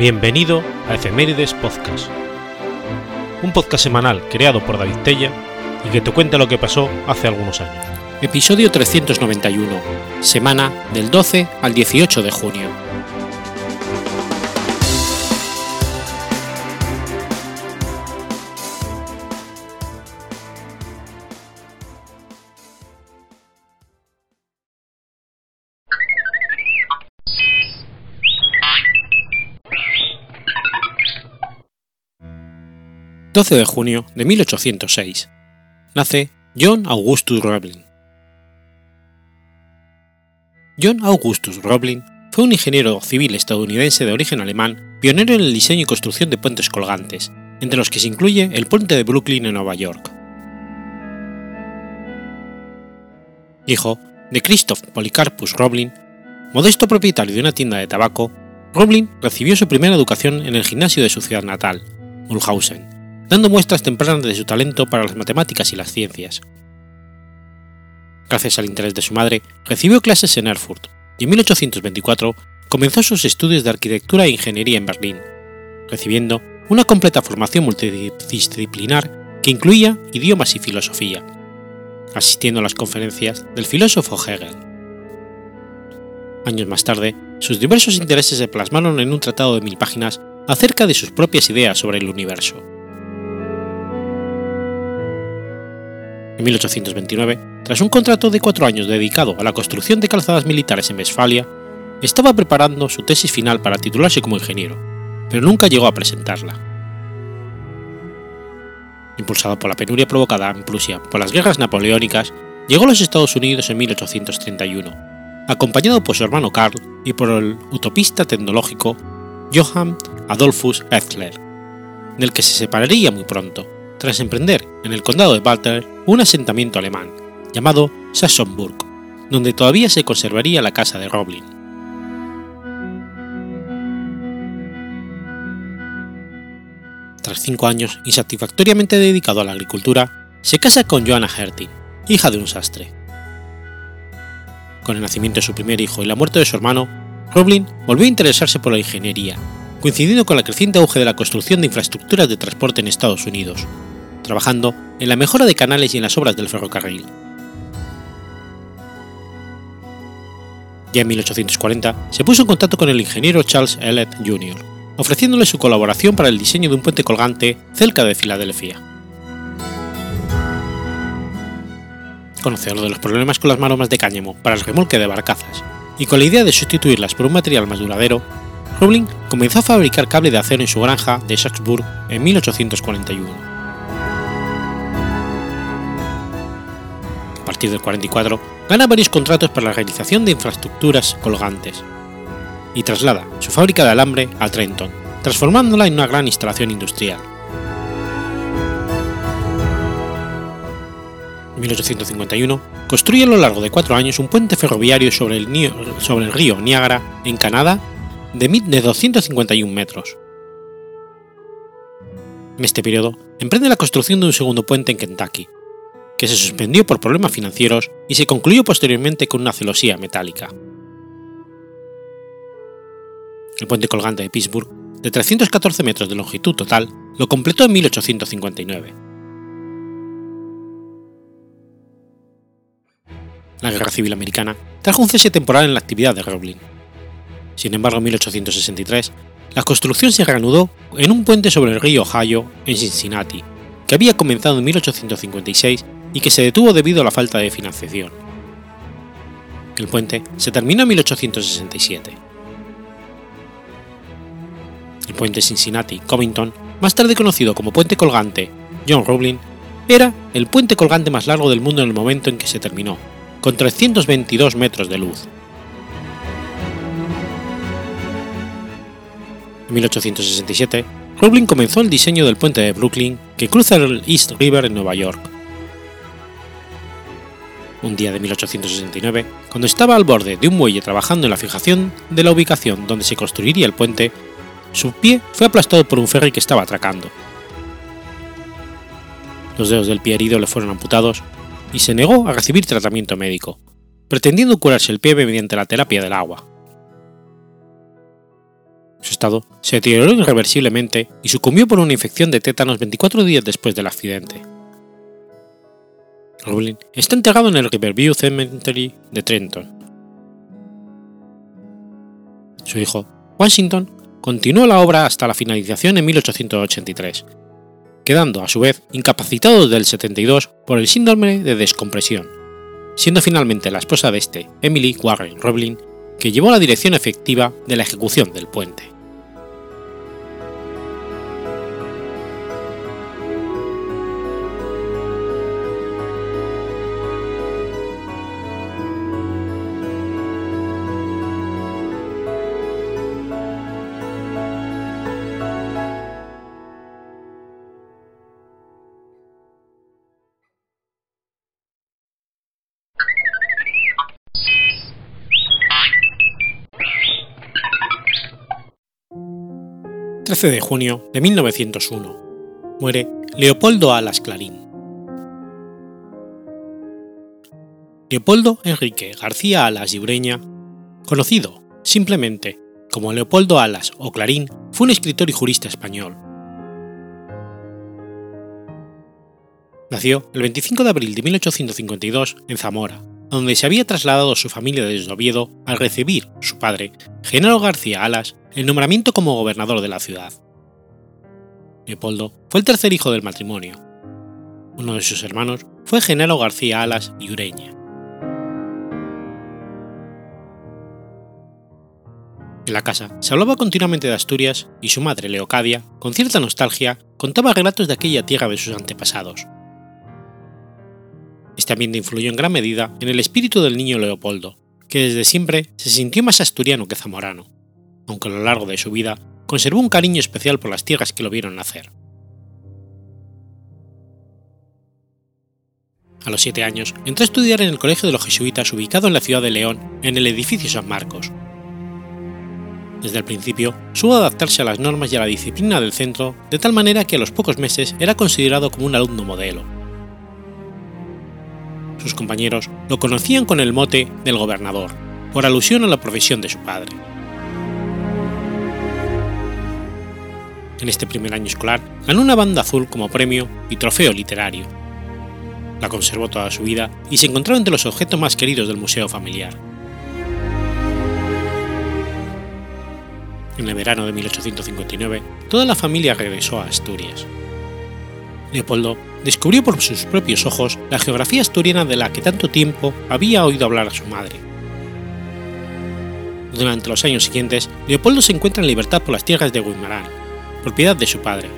Bienvenido a Efemérides Podcast, un podcast semanal creado por David Tella y que te cuenta lo que pasó hace algunos años. Episodio 391, semana del 12 al 18 de junio. 12 de junio de 1806. Nace John Augustus Roebling. John Augustus Roebling fue un ingeniero civil estadounidense de origen alemán, pionero en el diseño y construcción de puentes colgantes, entre los que se incluye el puente de Brooklyn en Nueva York. Hijo de Christoph Polycarpus Roebling, modesto propietario de una tienda de tabaco, Roebling recibió su primera educación en el gimnasio de su ciudad natal, Mulhausen, dando muestras tempranas de su talento para las matemáticas y las ciencias. Gracias al interés de su madre, recibió clases en Erfurt y en 1824 comenzó sus estudios de arquitectura e ingeniería en Berlín, recibiendo una completa formación multidisciplinar que incluía idiomas y filosofía, asistiendo a las conferencias del filósofo Hegel. Años más tarde, sus diversos intereses se plasmaron en un tratado de mil páginas acerca de sus propias ideas sobre el universo. En 1829, tras un contrato de cuatro años dedicado a la construcción de calzadas militares en Westfalia, estaba preparando su tesis final para titularse como ingeniero, pero nunca llegó a presentarla. Impulsado por la penuria provocada en Prusia por las guerras napoleónicas, llegó a los Estados Unidos en 1831, acompañado por su hermano Karl y por el utopista tecnológico Johann Adolphus Etzler, del que se separaría muy pronto, tras emprender en el condado de Walter un asentamiento alemán, llamado Sachsenburg, donde todavía se conservaría la casa de Roblin. Tras cinco años insatisfactoriamente dedicado a la agricultura, se casa con Johanna Herting, hija de un sastre. Con el nacimiento de su primer hijo y la muerte de su hermano, Roblin volvió a interesarse por la ingeniería, coincidiendo con el creciente auge de la construcción de infraestructuras de transporte en Estados Unidos, trabajando en la mejora de canales y en las obras del ferrocarril. Ya en 1840 se puso en contacto con el ingeniero Charles Ellet Jr., ofreciéndole su colaboración para el diseño de un puente colgante cerca de Filadelfia. Conocedor de los problemas con las maromas de cáñamo para el remolque de barcazas y con la idea de sustituirlas por un material más duradero, Roebling comenzó a fabricar cable de acero en su granja de Sachsburg en 1841. A partir del 44, gana varios contratos para la realización de infraestructuras colgantes y traslada su fábrica de alambre a Trenton, transformándola en una gran instalación industrial. En 1851, construye a lo largo de cuatro años un puente ferroviario sobre el, sobre el río Niágara, en Canadá, de, de 251 metros. En este periodo, emprende la construcción de un segundo puente en Kentucky, que se suspendió por problemas financieros y se concluyó posteriormente con una celosía metálica. El puente colgante de Pittsburgh, de 314 metros de longitud total, lo completó en 1859. La Guerra Civil Americana trajo un cese temporal en la actividad de Roebling. Sin embargo, en 1863, la construcción se reanudó en un puente sobre el río Ohio en Cincinnati, que había comenzado en 1856 y que se detuvo debido a la falta de financiación. El puente se terminó en 1867. El puente Cincinnati-Covington, más tarde conocido como puente colgante John Roebling, era el puente colgante más largo del mundo en el momento en que se terminó, con 322 metros de luz. En 1867, Roebling comenzó el diseño del puente de Brooklyn que cruza el East River en Nueva York, un día de 1869, cuando estaba al borde de un muelle trabajando en la fijación de la ubicación donde se construiría el puente, su pie fue aplastado por un ferry que estaba atracando. Los dedos del pie herido le fueron amputados y se negó a recibir tratamiento médico, pretendiendo curarse el pie mediante la terapia del agua. Su estado se deterioró irreversiblemente y sucumbió por una infección de tétanos 24 días después del accidente. Roblin está enterrado en el Riverview Cemetery de Trenton. Su hijo, Washington, continuó la obra hasta la finalización en 1883, quedando a su vez incapacitado desde el 72 por el síndrome de descompresión, siendo finalmente la esposa de este, Emily Warren Roblin, que llevó la dirección efectiva de la ejecución del puente. 13 de junio de 1901. Muere Leopoldo Alas Clarín. Leopoldo Enrique García Alas y Ureña, conocido simplemente como Leopoldo Alas o Clarín, fue un escritor y jurista español. Nació el 25 de abril de 1852 en Zamora, donde se había trasladado su familia desde Oviedo al recibir su padre, Genaro García Alas, el nombramiento como gobernador de la ciudad. Leopoldo fue el tercer hijo del matrimonio. Uno de sus hermanos fue Genaro García Alas y Ureña. En la casa se hablaba continuamente de Asturias y su madre, Leocadia, con cierta nostalgia, contaba relatos de aquella tierra de sus antepasados. Este ambiente influyó en gran medida en el espíritu del niño Leopoldo, que desde siempre se sintió más asturiano que zamorano aunque a lo largo de su vida conservó un cariño especial por las tierras que lo vieron nacer. A los siete años entró a estudiar en el Colegio de los Jesuitas ubicado en la ciudad de León, en el edificio San Marcos. Desde el principio supo adaptarse a las normas y a la disciplina del centro de tal manera que a los pocos meses era considerado como un alumno modelo. Sus compañeros lo conocían con el mote del gobernador, por alusión a la profesión de su padre. en este primer año escolar, ganó una banda azul como premio y trofeo literario. La conservó toda su vida y se encontró entre los objetos más queridos del museo familiar. En el verano de 1859, toda la familia regresó a Asturias. Leopoldo descubrió por sus propios ojos la geografía asturiana de la que tanto tiempo había oído hablar a su madre. Durante los años siguientes, Leopoldo se encuentra en libertad por las tierras de Guimarán, propiedad de su padre,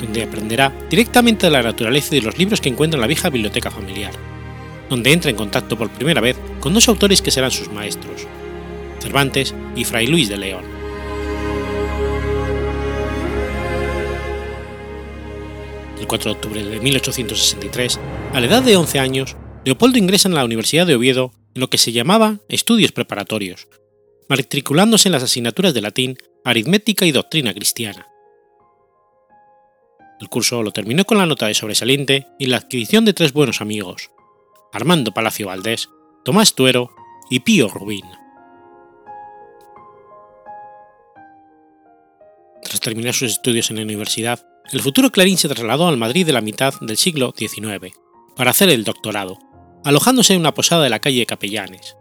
donde aprenderá directamente de la naturaleza y de los libros que encuentra en la vieja biblioteca familiar, donde entra en contacto por primera vez con dos autores que serán sus maestros, Cervantes y Fray Luis de León. El 4 de octubre de 1863, a la edad de 11 años, Leopoldo ingresa en la Universidad de Oviedo en lo que se llamaba estudios preparatorios, matriculándose en las asignaturas de latín, aritmética y doctrina cristiana. El curso lo terminó con la nota de sobresaliente y la adquisición de tres buenos amigos, Armando Palacio Valdés, Tomás Tuero y Pío Rubín. Tras terminar sus estudios en la universidad, el futuro Clarín se trasladó al Madrid de la mitad del siglo XIX para hacer el doctorado, alojándose en una posada de la calle Capellanes.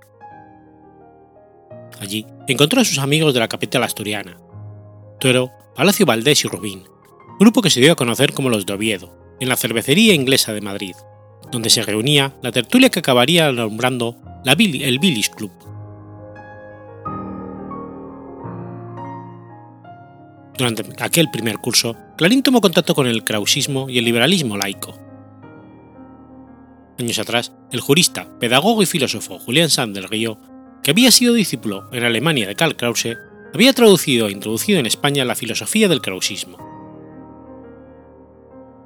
Allí encontró a sus amigos de la capital asturiana, Tuero, Palacio Valdés y Rubín, grupo que se dio a conocer como los de Oviedo, en la cervecería inglesa de Madrid, donde se reunía la tertulia que acabaría nombrando el Billis Club. Durante aquel primer curso, Clarín tomó contacto con el krausismo y el liberalismo laico. Años atrás, el jurista, pedagogo y filósofo Julián Sanz del Río que había sido discípulo en Alemania de Karl Krause, había traducido e introducido en España la filosofía del krausismo.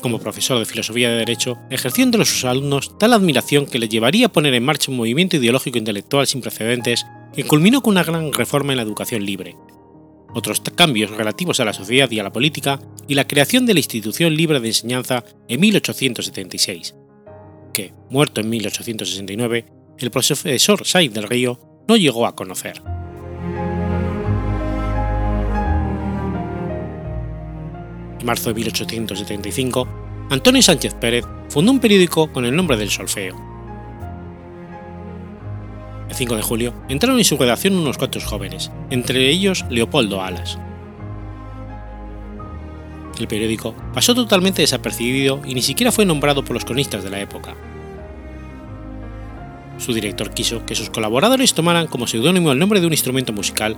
Como profesor de filosofía de Derecho, ejerció entre sus alumnos tal admiración que le llevaría a poner en marcha un movimiento ideológico intelectual sin precedentes que culminó con una gran reforma en la educación libre, otros cambios relativos a la sociedad y a la política y la creación de la Institución Libre de Enseñanza en 1876, que, muerto en 1869, el profesor Sainz del Río no llegó a conocer. En marzo de 1875, Antonio Sánchez Pérez fundó un periódico con el nombre del Solfeo, el 5 de julio entraron en su redacción unos cuantos jóvenes, entre ellos Leopoldo Alas. El periódico pasó totalmente desapercibido y ni siquiera fue nombrado por los cronistas de la época. Su director quiso que sus colaboradores tomaran como seudónimo el nombre de un instrumento musical,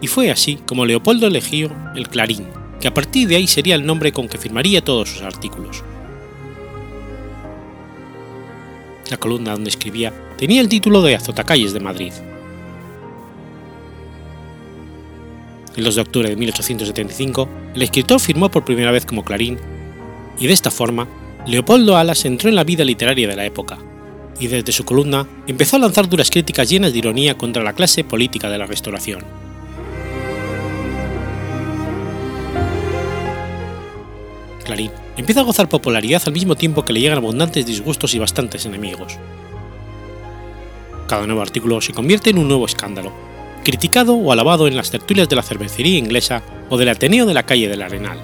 y fue así como Leopoldo eligió el clarín, que a partir de ahí sería el nombre con que firmaría todos sus artículos. La columna donde escribía tenía el título de Azotacalles de Madrid. El 2 de octubre de 1875, el escritor firmó por primera vez como Clarín, y de esta forma, Leopoldo Alas entró en la vida literaria de la época, y desde su columna empezó a lanzar duras críticas llenas de ironía contra la clase política de la Restauración. Clarín empieza a gozar popularidad al mismo tiempo que le llegan abundantes disgustos y bastantes enemigos. Cada nuevo artículo se convierte en un nuevo escándalo, criticado o alabado en las tertulias de la cervecería inglesa o del Ateneo de la calle del Arenal.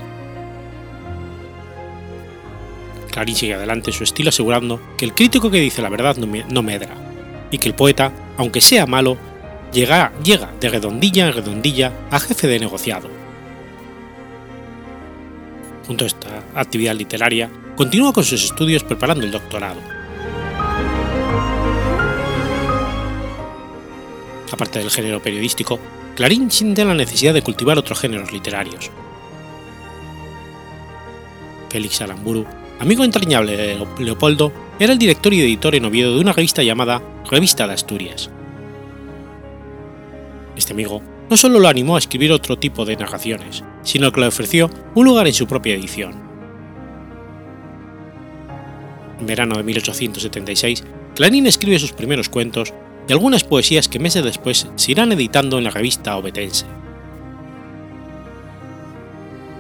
Clarín sigue adelante su estilo asegurando que el crítico que dice la verdad no medra, y que el poeta, aunque sea malo, llega, llega de redondilla en redondilla a jefe de negociado. Junto a esta actividad literaria, continúa con sus estudios preparando el doctorado. Aparte del género periodístico, Clarín siente la necesidad de cultivar otros géneros literarios. Félix Aramburu, amigo entrañable de Leopoldo, era el director y editor en Oviedo de una revista llamada Revista de Asturias. Este amigo no solo lo animó a escribir otro tipo de narraciones, sino que le ofreció un lugar en su propia edición. En verano de 1876, Clarín escribe sus primeros cuentos y algunas poesías que meses después se irán editando en la revista obetense.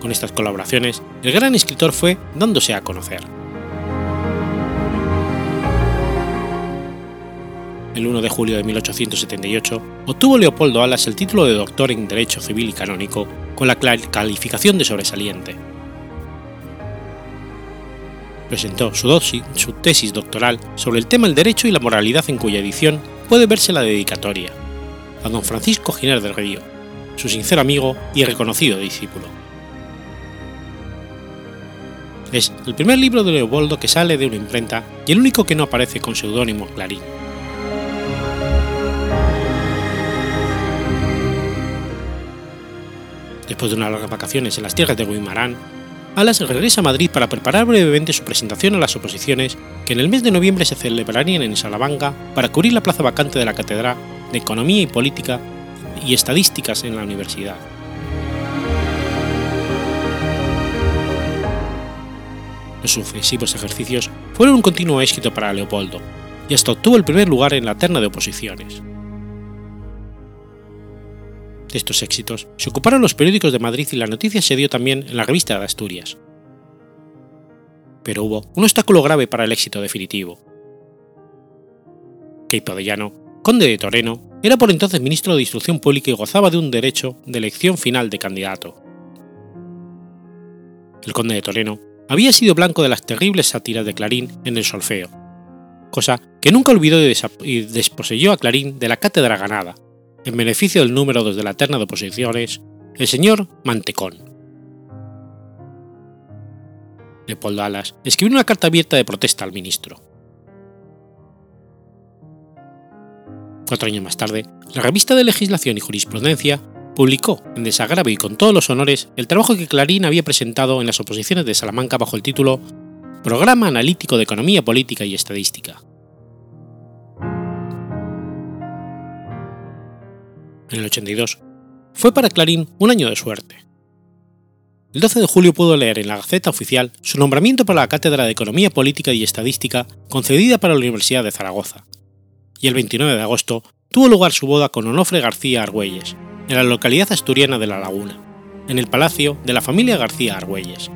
Con estas colaboraciones, el gran escritor fue dándose a conocer. El 1 de julio de 1878 obtuvo Leopoldo Alas el título de doctor en Derecho Civil y Canónico con la calificación de sobresaliente. Presentó su, su tesis doctoral sobre el tema del derecho y la moralidad en cuya edición puede verse la dedicatoria, a don Francisco Giner del Río, su sincero amigo y reconocido discípulo. Es el primer libro de Leopoldo que sale de una imprenta y el único que no aparece con seudónimo Clarín. Después de unas largas vacaciones en las tierras de Guimarán, Alas regresa a Madrid para preparar brevemente su presentación a las oposiciones que en el mes de noviembre se celebrarían en Salamanca para cubrir la plaza vacante de la Cátedra de Economía y Política y Estadísticas en la Universidad. Los sucesivos ejercicios fueron un continuo éxito para Leopoldo, y hasta obtuvo el primer lugar en la terna de oposiciones. De estos éxitos se ocuparon los periódicos de Madrid y la noticia se dio también en la revista de Asturias. Pero hubo un obstáculo grave para el éxito definitivo. Queipo de Llano, conde de Toreno, era por entonces ministro de Instrucción Pública y gozaba de un derecho de elección final de candidato. El conde de Toreno había sido blanco de las terribles sátiras de Clarín en el solfeo, cosa que nunca olvidó y desposeyó a Clarín de la cátedra ganada, en beneficio del número 2 de la terna de oposiciones, el señor Mantecón. Leopoldo Alas escribió una carta abierta de protesta al ministro. Cuatro años más tarde, la revista de Legislación y Jurisprudencia publicó, en desagravio y con todos los honores, el trabajo que Clarín había presentado en las oposiciones de Salamanca bajo el título Programa Analítico de Economía Política y Estadística. En el 82, fue para Clarín un año de suerte. El 12 de julio pudo leer en la Gaceta Oficial su nombramiento para la Cátedra de Economía Política y Estadística concedida para la Universidad de Zaragoza, y el 29 de agosto tuvo lugar su boda con Onofre García Argüelles, en la localidad asturiana de La Laguna, en el palacio de la familia García Argüelles.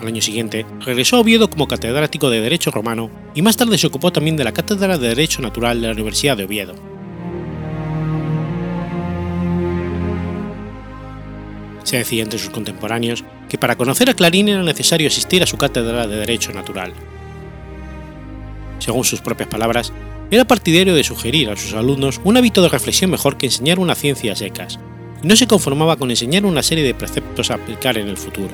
Al año siguiente regresó a Oviedo como catedrático de Derecho Romano y más tarde se ocupó también de la Cátedra de Derecho Natural de la Universidad de Oviedo, Se decía entre sus contemporáneos que para conocer a Clarín era necesario asistir a su cátedra de Derecho Natural. Según sus propias palabras, era partidario de sugerir a sus alumnos un hábito de reflexión mejor que enseñar una ciencia secas, y no se conformaba con enseñar una serie de preceptos a aplicar en el futuro.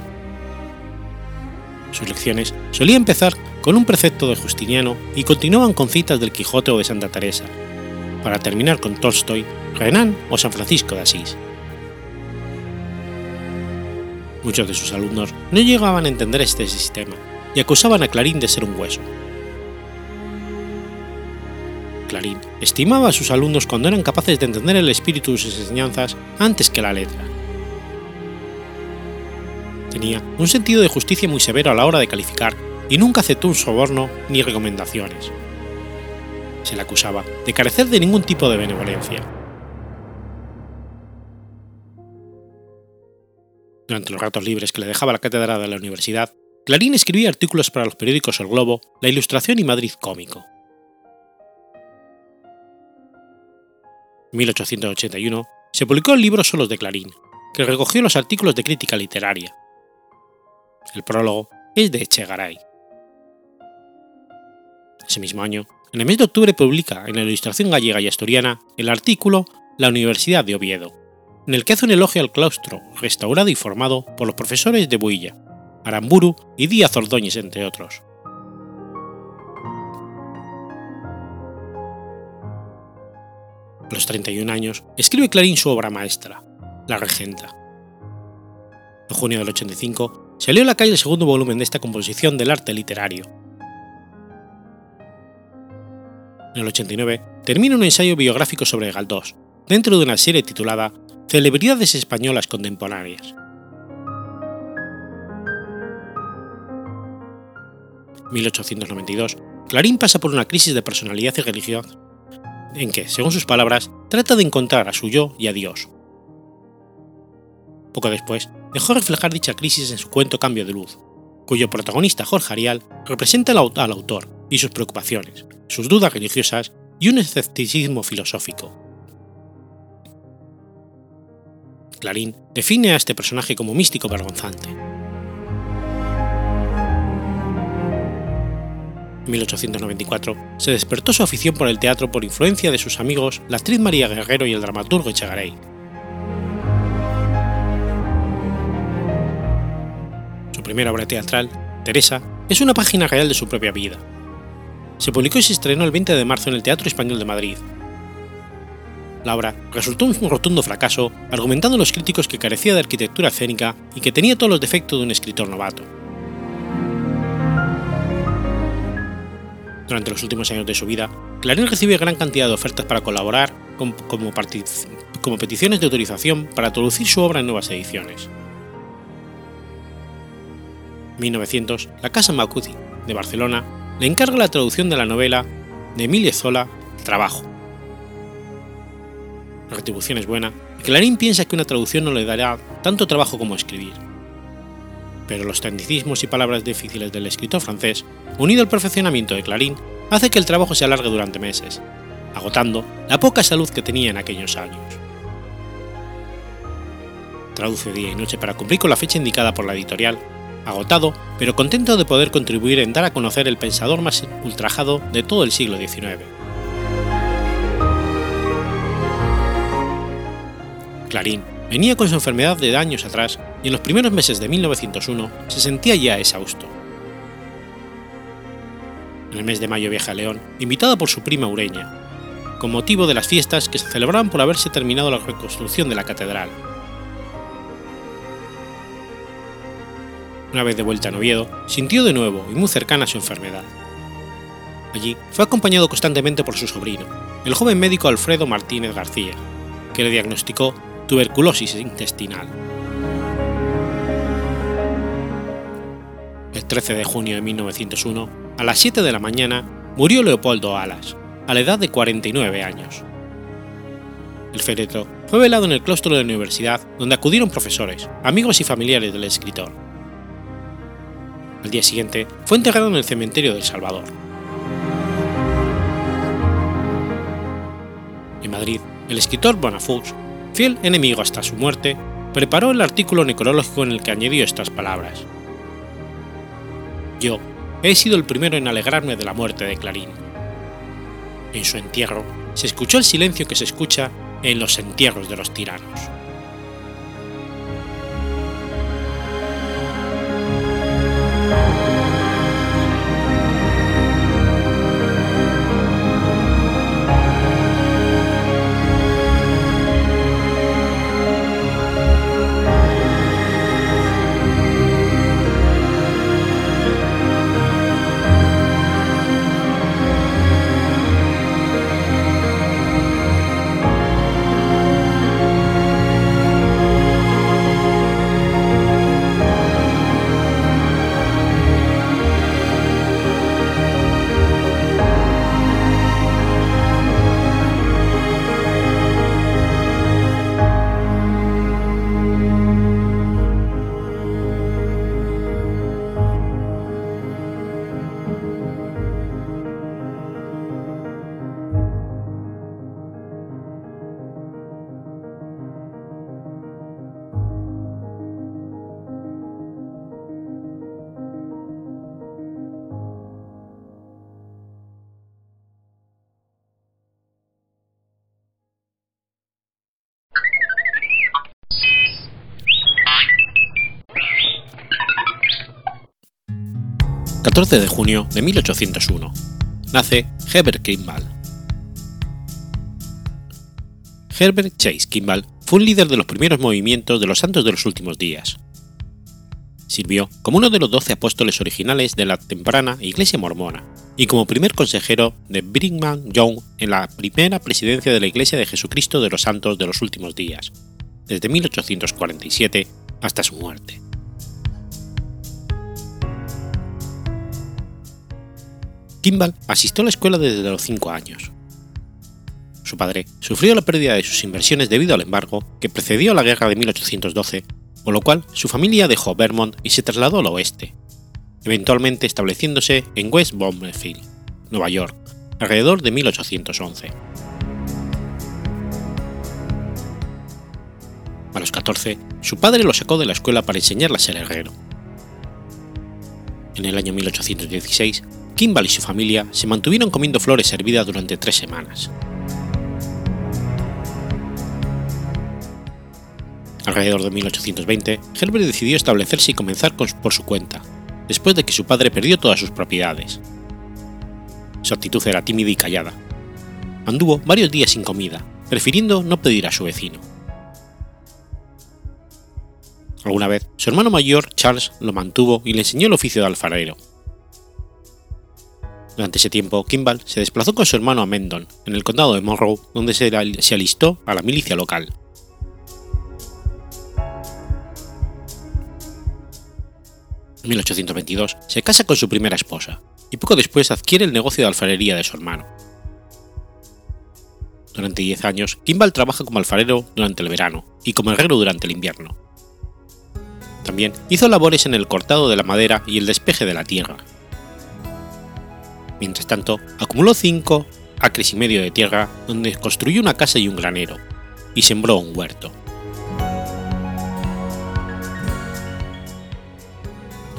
Sus lecciones solían empezar con un precepto de Justiniano y continuaban con citas del Quijote o de Santa Teresa, para terminar con Tolstoy, Renan o San Francisco de Asís. Muchos de sus alumnos no llegaban a entender este sistema y acusaban a Clarín de ser un hueso. Clarín estimaba a sus alumnos cuando eran capaces de entender el espíritu de sus enseñanzas antes que la letra. Tenía un sentido de justicia muy severo a la hora de calificar y nunca aceptó un soborno ni recomendaciones. Se le acusaba de carecer de ningún tipo de benevolencia. Durante los ratos libres que le dejaba la cátedra de la universidad, Clarín escribía artículos para los periódicos El Globo, La Ilustración y Madrid Cómico. 1881 se publicó el libro Solos de Clarín, que recogió los artículos de crítica literaria. El prólogo es de Echegaray. Ese mismo año, en el mes de octubre publica en la Ilustración Gallega y Asturiana el artículo La Universidad de Oviedo, en el que hace un elogio al claustro restaurado y formado por los profesores de Builla, Aramburu y Díaz Ordóñez, entre otros. A los 31 años, escribe Clarín su obra maestra, La Regenta. En junio del 85 salió a la calle el segundo volumen de esta composición del arte literario. En el 89 termina un ensayo biográfico sobre Galdós, dentro de una serie titulada Celebridades españolas contemporáneas. 1892, Clarín pasa por una crisis de personalidad y religión en que, según sus palabras, trata de encontrar a su yo y a Dios. Poco después, dejó reflejar dicha crisis en su cuento Cambio de Luz, cuyo protagonista Jorge Arial representa al autor y sus preocupaciones, sus dudas religiosas y un escepticismo filosófico. Clarín define a este personaje como místico vergonzante. En 1894 se despertó su afición por el teatro por influencia de sus amigos la actriz María Guerrero y el dramaturgo Echegaray. Su primera obra teatral, Teresa, es una página real de su propia vida. Se publicó y se estrenó el 20 de marzo en el Teatro Español de Madrid. La obra resultó un rotundo fracaso, argumentando los críticos que carecía de arquitectura escénica y que tenía todos los defectos de un escritor novato. Durante los últimos años de su vida, Clarín recibe gran cantidad de ofertas para colaborar como, peticiones de autorización para traducir su obra en nuevas ediciones. En 1900, la Casa Macuti, de Barcelona, le encarga la traducción de la novela de Emilie Zola, Trabajo. Retribución es buena Clarín piensa que una traducción no le dará tanto trabajo como escribir. Pero los tecnicismos y palabras difíciles del escritor francés unido al perfeccionamiento de Clarín, hace que el trabajo se alargue durante meses, agotando la poca salud que tenía en aquellos años. Traduce día y noche para cumplir con la fecha indicada por la editorial, agotado, pero contento de poder contribuir en dar a conocer el pensador más ultrajado de todo el siglo XIX. Clarín venía con su enfermedad de años atrás y en los primeros meses de 1901 se sentía ya exhausto en el mes de mayo viaja a León, invitada por su prima Ureña, con motivo de las fiestas que se celebraban por haberse terminado la reconstrucción de la catedral. Una vez de vuelta a Oviedo, sintió de nuevo y muy cercana su enfermedad. Allí fue acompañado constantemente por su sobrino, el joven médico Alfredo Martínez García, que le diagnosticó tuberculosis intestinal. El 13 de junio de 1901, a las 7 de la mañana murió Leopoldo Alas, a la edad de 49 años. El féretro fue velado en el claustro de la universidad donde acudieron profesores, amigos y familiares del escritor. Al día siguiente fue enterrado en el cementerio del Salvador. En Madrid, el escritor Bonafux, fiel enemigo hasta su muerte, preparó el artículo necrológico en el que añadió estas palabras. Yo he sido el primero en alegrarme de la muerte de Clarín. En su entierro se escuchó el silencio que se escucha en los entierros de los tiranos. 14 de junio de 1801. Nace Herbert Kimball. Herbert Chase Kimball fue un líder de los primeros movimientos de los santos de los últimos días. Sirvió como uno de los doce apóstoles originales de la temprana Iglesia mormona y como primer consejero de Brigham Young en la primera presidencia de la Iglesia de Jesucristo de los Santos de los Últimos Días, desde 1847 hasta su muerte. Kimball asistió a la escuela desde los 5 años. Su padre sufrió la pérdida de sus inversiones debido al embargo que precedió a la guerra de 1812, con lo cual su familia dejó Vermont y se trasladó al oeste, eventualmente estableciéndose en West Bromfield, Nueva York, alrededor de 1811. A los 14, su padre lo sacó de la escuela para enseñarle a ser herrero. En el año 1816, Kimball y su familia se mantuvieron comiendo flores hervidas durante tres semanas. Alrededor de 1820, Herbert decidió establecerse y comenzar por su cuenta, después de que su padre perdió todas sus propiedades. Su actitud era tímida y callada. Anduvo varios días sin comida, prefiriendo no pedir a su vecino. Alguna vez, su hermano mayor, Charles, lo mantuvo y le enseñó el oficio de alfarero, durante ese tiempo, Kimball se desplazó con su hermano a Mendon, en el condado de Monroe, donde se, alistó a la milicia local. En 1822 se casa con su primera esposa y poco después adquiere el negocio de alfarería de su hermano. Durante 10 años, Kimball trabaja como alfarero durante el verano y como herrero durante el invierno. También hizo labores en el cortado de la madera y el despeje de la tierra, Mientras tanto, acumuló 5 acres y medio de tierra donde construyó una casa y un granero, y sembró un huerto.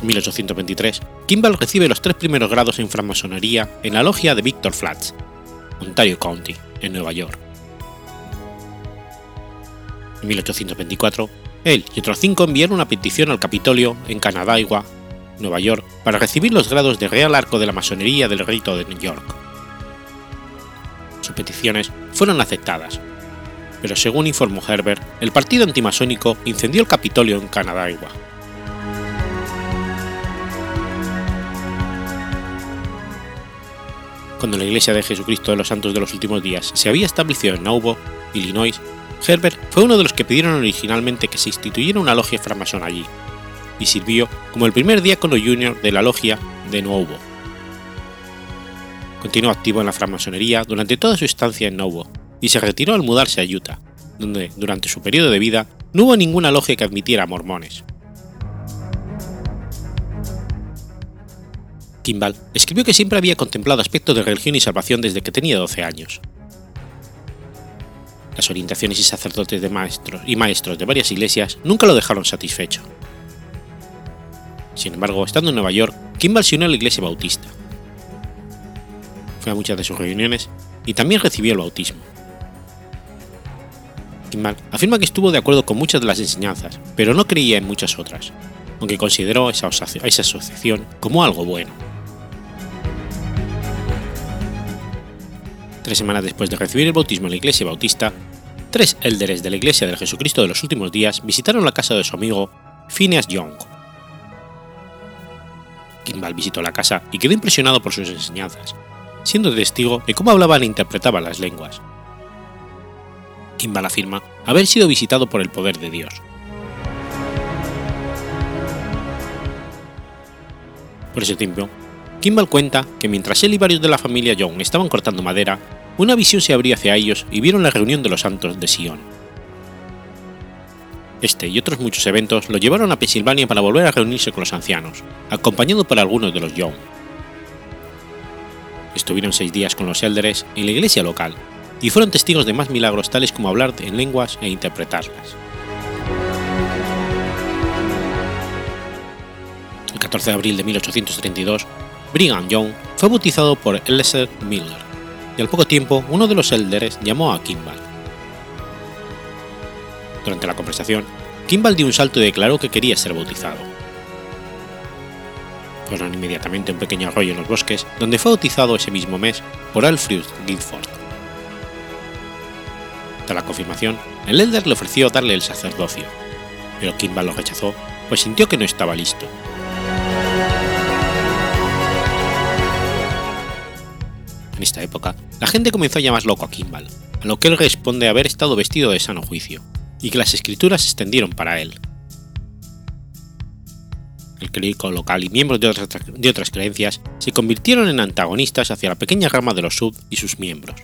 En 1823, Kimball recibe los tres primeros grados en francmasonería en la logia de Victor Flats, Ontario County, en Nueva York. En 1824, él y otros cinco enviaron una petición al Capitolio en Canadagua Nueva York, para recibir los grados de Real Arco de la Masonería del Rito de New York. Sus peticiones fueron aceptadas, pero según informó Herbert, el partido antimasónico incendió el Capitolio en Canadagua. Cuando la Iglesia de Jesucristo de los Santos de los Últimos Días se había establecido en Nauvoo, Illinois, Herbert fue uno de los que pidieron originalmente que se instituyera una logia francmasona allí, y sirvió como el primer diácono junior de la logia de Nuevo. Continuó activo en la francmasonería durante toda su estancia en Nuevo y se retiró al mudarse a Utah, donde durante su periodo de vida no hubo ninguna logia que admitiera mormones. Kimball escribió que siempre había contemplado aspectos de religión y salvación desde que tenía 12 años. Las orientaciones y sacerdotes de maestros y maestros de varias iglesias nunca lo dejaron satisfecho. Sin embargo, estando en Nueva York, Kimball se unió a la iglesia bautista. Fue a muchas de sus reuniones y también recibió el bautismo. Kimball afirma que estuvo de acuerdo con muchas de las enseñanzas, pero no creía en muchas otras, aunque consideró esa, esa asociación como algo bueno. Tres semanas después de recibir el bautismo en la iglesia bautista, tres élderes de la iglesia del Jesucristo de los últimos días visitaron la casa de su amigo Phineas Young. Kimball visitó la casa y quedó impresionado por sus enseñanzas, siendo testigo de cómo hablaban e interpretaban las lenguas. Kimball afirma haber sido visitado por el poder de Dios. Por ese tiempo, Kimball cuenta que mientras él y varios de la familia Young estaban cortando madera, una visión se abría hacia ellos y vieron la reunión de los santos de Sion. Este y otros muchos eventos lo llevaron a Pensilvania para volver a reunirse con los ancianos, acompañado por algunos de los Young. Estuvieron seis días con los élderes en la iglesia local y fueron testigos de más milagros tales como hablar en lenguas e interpretarlas. El 14 de abril de 1832, Brigham Young fue bautizado por Eliezer Miller, y al poco tiempo uno de los élderes llamó a Kimball. Durante la conversación, Kimball dio un salto y declaró que quería ser bautizado. Fueron inmediatamente un pequeño arroyo en los bosques, donde fue bautizado ese mismo mes por Alfred Guilford. Tras la confirmación, el elder le ofreció darle el sacerdocio, pero Kimball lo rechazó, pues sintió que no estaba listo. En esta época, la gente comenzó a llamar loco a Kimball, a lo que él responde haber estado vestido de sano juicio, y que las escrituras se extendieron para él. El clérigo local y miembros de otras, de otras creencias se convirtieron en antagonistas hacia la pequeña rama de los sub y sus miembros.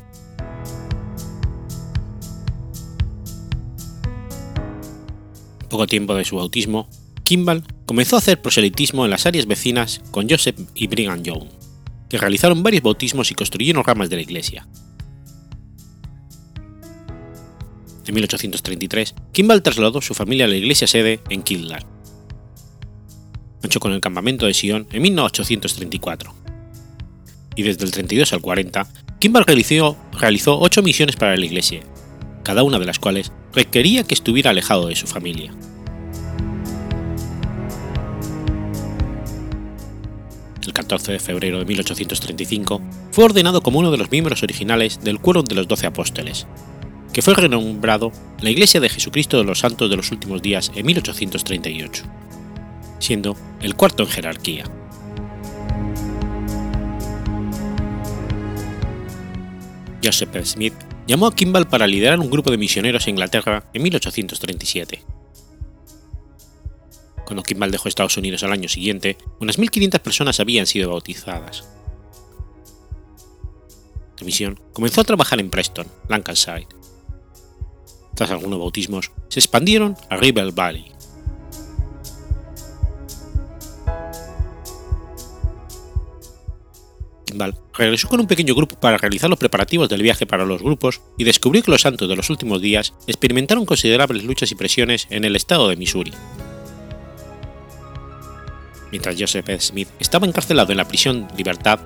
Poco tiempo de su bautismo, Kimball comenzó a hacer proselitismo en las áreas vecinas con Joseph y Brigham Young que realizaron varios bautismos y construyeron ramas de la iglesia. En 1833, Kimball trasladó su familia a la iglesia sede en Kildare. Marchó con el campamento de Sion en 1834. Y desde el 32 al 40, Kimball realizó, realizó ocho misiones para la iglesia, cada una de las cuales requería que estuviera alejado de su familia. el 14 de febrero de 1835, fue ordenado como uno de los miembros originales del Quórum de los Doce Apóstoles, que fue renombrado la Iglesia de Jesucristo de los Santos de los Últimos Días en 1838, siendo el cuarto en jerarquía. Joseph Smith llamó a Kimball para liderar un grupo de misioneros en Inglaterra en 1837 cuando Kimball dejó Estados Unidos al año siguiente, unas 1.500 personas habían sido bautizadas. La misión comenzó a trabajar en Preston, Lancashire. Tras algunos bautismos, se expandieron a River Valley. Kimball regresó con un pequeño grupo para realizar los preparativos del viaje para los grupos y descubrió que los santos de los últimos días experimentaron considerables luchas y presiones en el estado de Missouri, mientras Joseph Smith estaba encarcelado en la prisión Libertad,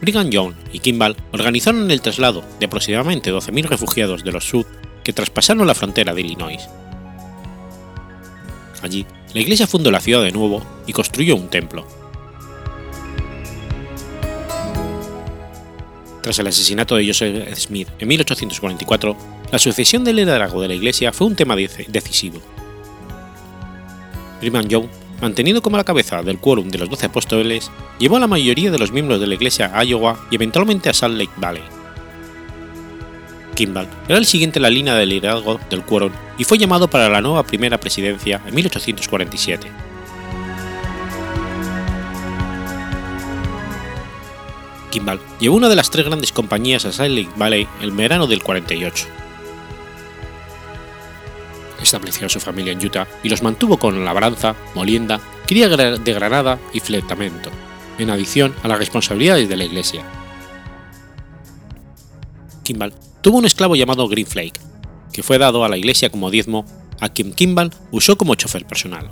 Brigham Young y Kimball organizaron el traslado de aproximadamente 12.000 refugiados de los Sud que traspasaron la frontera de Illinois. Allí, la iglesia fundó la ciudad de nuevo y construyó un templo. Tras el asesinato de Joseph Smith en 1844, la sucesión del liderazgo de la iglesia fue un tema decisivo. Brigham Young mantenido como la cabeza del quórum de los doce apóstoles, llevó a la mayoría de los miembros de la iglesia a Iowa y eventualmente a Salt Lake Valley. Kimball era el siguiente en la línea de liderazgo del quórum y fue llamado para la nueva primera presidencia en 1847. Kimball llevó una de las tres grandes compañías a Lake Valley el verano del 48 estableció a su familia en Utah y los mantuvo con labranza, molienda, cría de granada y fletamento, en adición a las responsabilidades de la iglesia. Kimball tuvo un esclavo llamado Green Flake, que fue dado a la iglesia como diezmo a quien Kimball usó como chofer personal.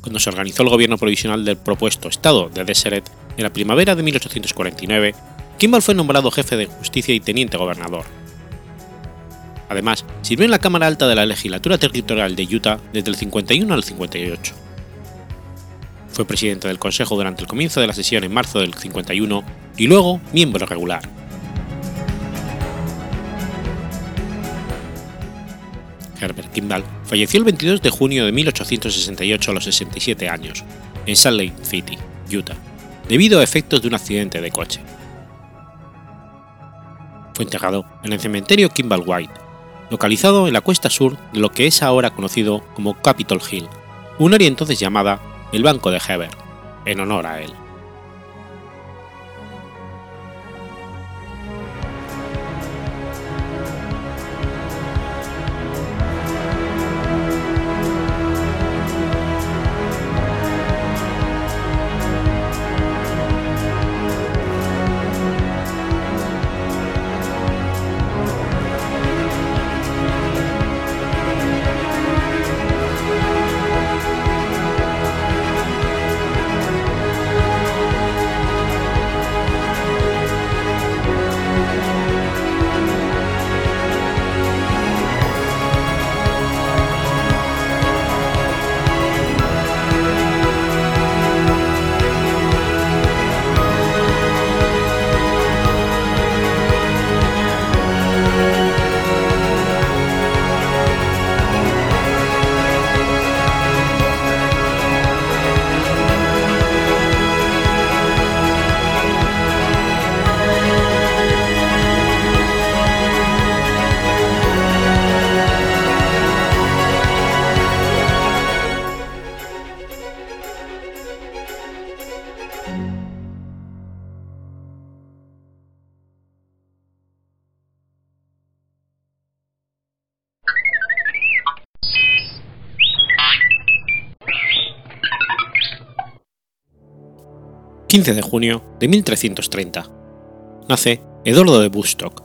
Cuando se organizó el gobierno provisional del propuesto Estado de Deseret en la primavera de 1849, Kimball fue nombrado jefe de justicia y teniente gobernador. Además, sirvió en la Cámara Alta de la Legislatura Territorial de Utah desde el 51 al 58. Fue presidente del Consejo durante el comienzo de la sesión en marzo del 51 y luego miembro regular. Herbert Kimball falleció el 22 de junio de 1868 a los 67 años, en Salt Lake City, Utah, debido a efectos de un accidente de coche. Fue enterrado en el cementerio Kimball White, localizado en la cuesta sur de lo que es ahora conocido como Capitol Hill, un área entonces llamada el Banco de Heber, en honor a él. 15 de junio de 1330. Nace Eduardo de Bustock.